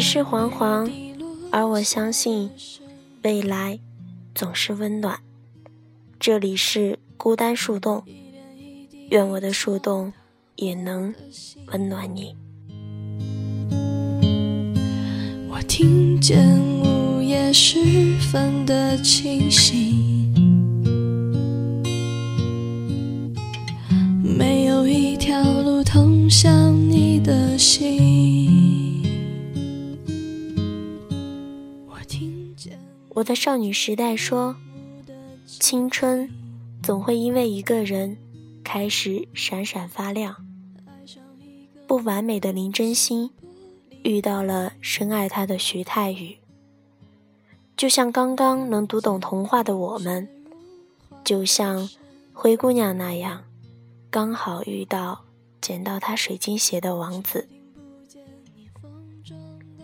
世惶惶，而我相信未来总是温暖。这里是孤单树洞，愿我的树洞也能温暖你。我听见午夜时分的清醒。向你的心。我的少女时代说，青春总会因为一个人开始闪闪发亮。不完美的林真心遇到了深爱她的徐太宇，就像刚刚能读懂童话的我们，就像灰姑娘那样，刚好遇到。捡到她水晶鞋的王子。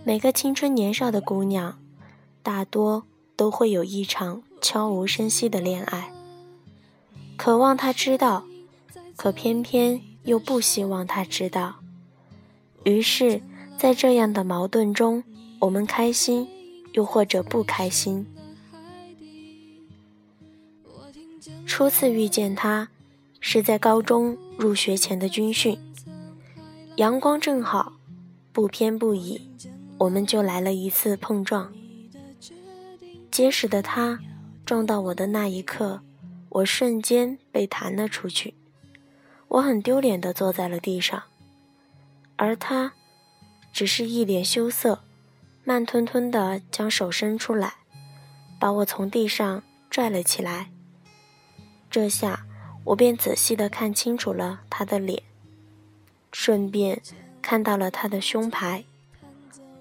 每个青春年少的姑娘，大多都会有一场悄无声息的恋爱，渴望他知道，可偏偏又不希望他知道。于是，在这样的矛盾中，我们开心，又或者不开心。初次遇见他。是在高中入学前的军训，阳光正好，不偏不倚，我们就来了一次碰撞。结实的他撞到我的那一刻，我瞬间被弹了出去，我很丢脸的坐在了地上，而他只是一脸羞涩，慢吞吞的将手伸出来，把我从地上拽了起来。这下。我便仔细地看清楚了他的脸，顺便看到了他的胸牌。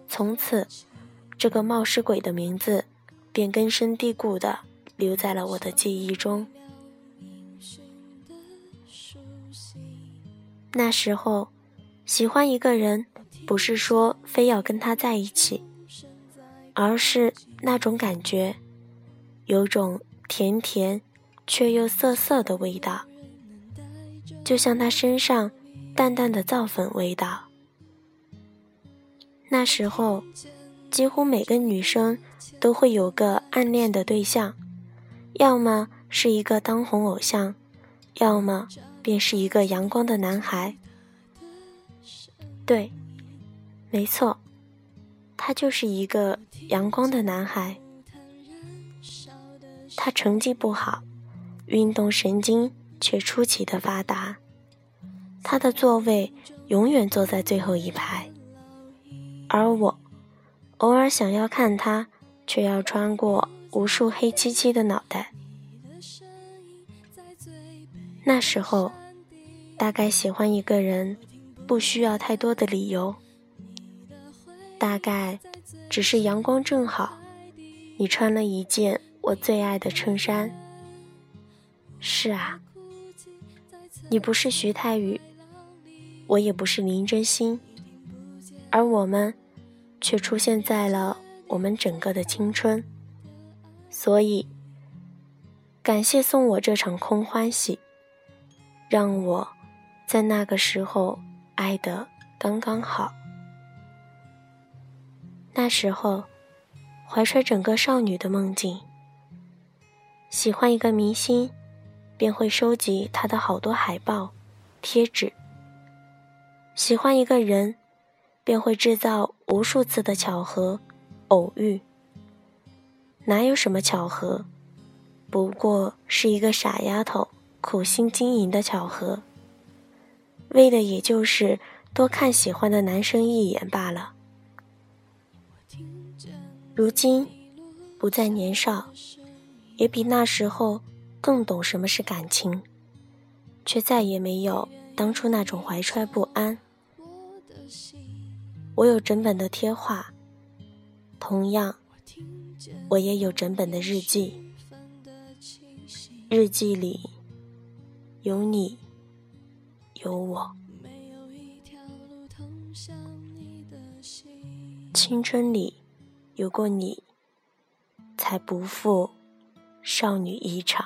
从此，这个冒失鬼的名字便根深蒂固地留在了我的记忆中。那时候，喜欢一个人，不是说非要跟他在一起，而是那种感觉，有种甜甜。却又涩涩的味道，就像他身上淡淡的皂粉味道。那时候，几乎每个女生都会有个暗恋的对象，要么是一个当红偶像，要么便是一个阳光的男孩。对，没错，他就是一个阳光的男孩。他成绩不好。运动神经却出奇的发达，他的座位永远坐在最后一排，而我偶尔想要看他，却要穿过无数黑漆漆的脑袋。那时候，大概喜欢一个人不需要太多的理由，大概只是阳光正好，你穿了一件我最爱的衬衫。是啊，你不是徐太宇，我也不是林真心，而我们却出现在了我们整个的青春。所以，感谢送我这场空欢喜，让我在那个时候爱得刚刚好。那时候，怀揣整个少女的梦境，喜欢一个明星。便会收集他的好多海报、贴纸。喜欢一个人，便会制造无数次的巧合、偶遇。哪有什么巧合，不过是一个傻丫头苦心经营的巧合，为的也就是多看喜欢的男生一眼罢了。如今不再年少，也比那时候。更懂什么是感情，却再也没有当初那种怀揣不安。我有整本的贴画，同样，我也有整本的日记。日记里有你，有我。青春里有过你，才不负少女一场。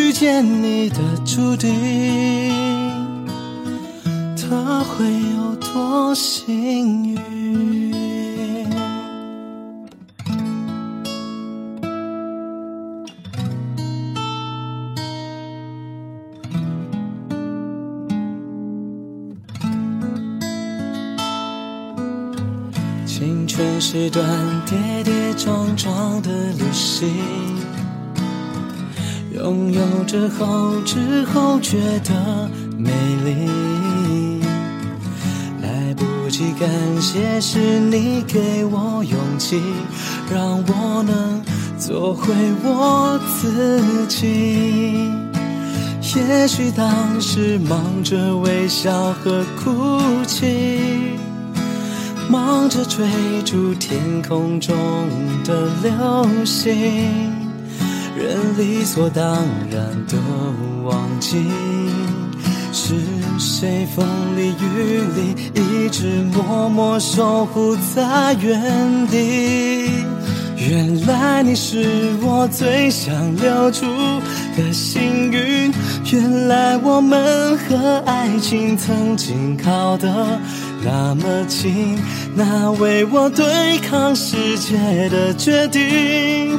遇见你的注定，他会有多幸运？青春是段跌跌撞撞的旅行。拥有着后，知后觉的美丽。来不及感谢，是你给我勇气，让我能做回我自己。也许当时忙着微笑和哭泣，忙着追逐天空中的流星。人理所当然的忘记，是谁风里雨里一直默默守护在原地？原来你是我最想留住的幸运，原来我们和爱情曾经靠得那么近，那为我对抗世界的决定。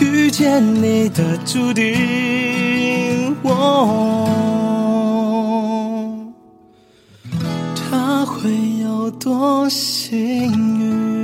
遇见你的注定，他会有多幸运？